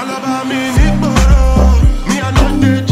Alaba me, Nick Borrow. Me, I know they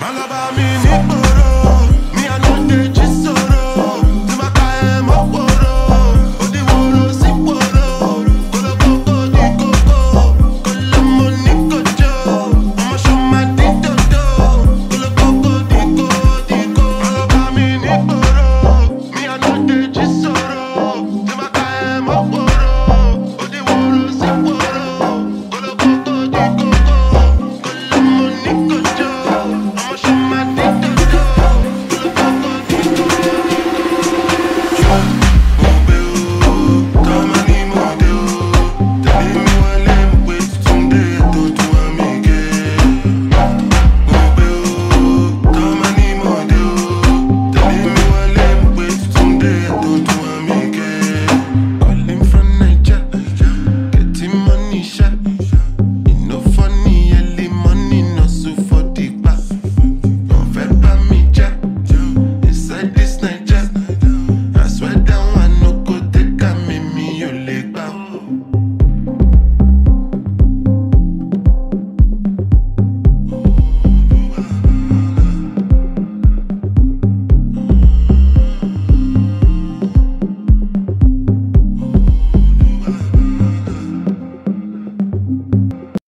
Malaba mi ni moro, mi anote chisoro, tumaka e odi woro si woro, kolo koko koko, kolo mo shoma di dodo, kolo koko di mi odi woro si woro, kolo koko koko.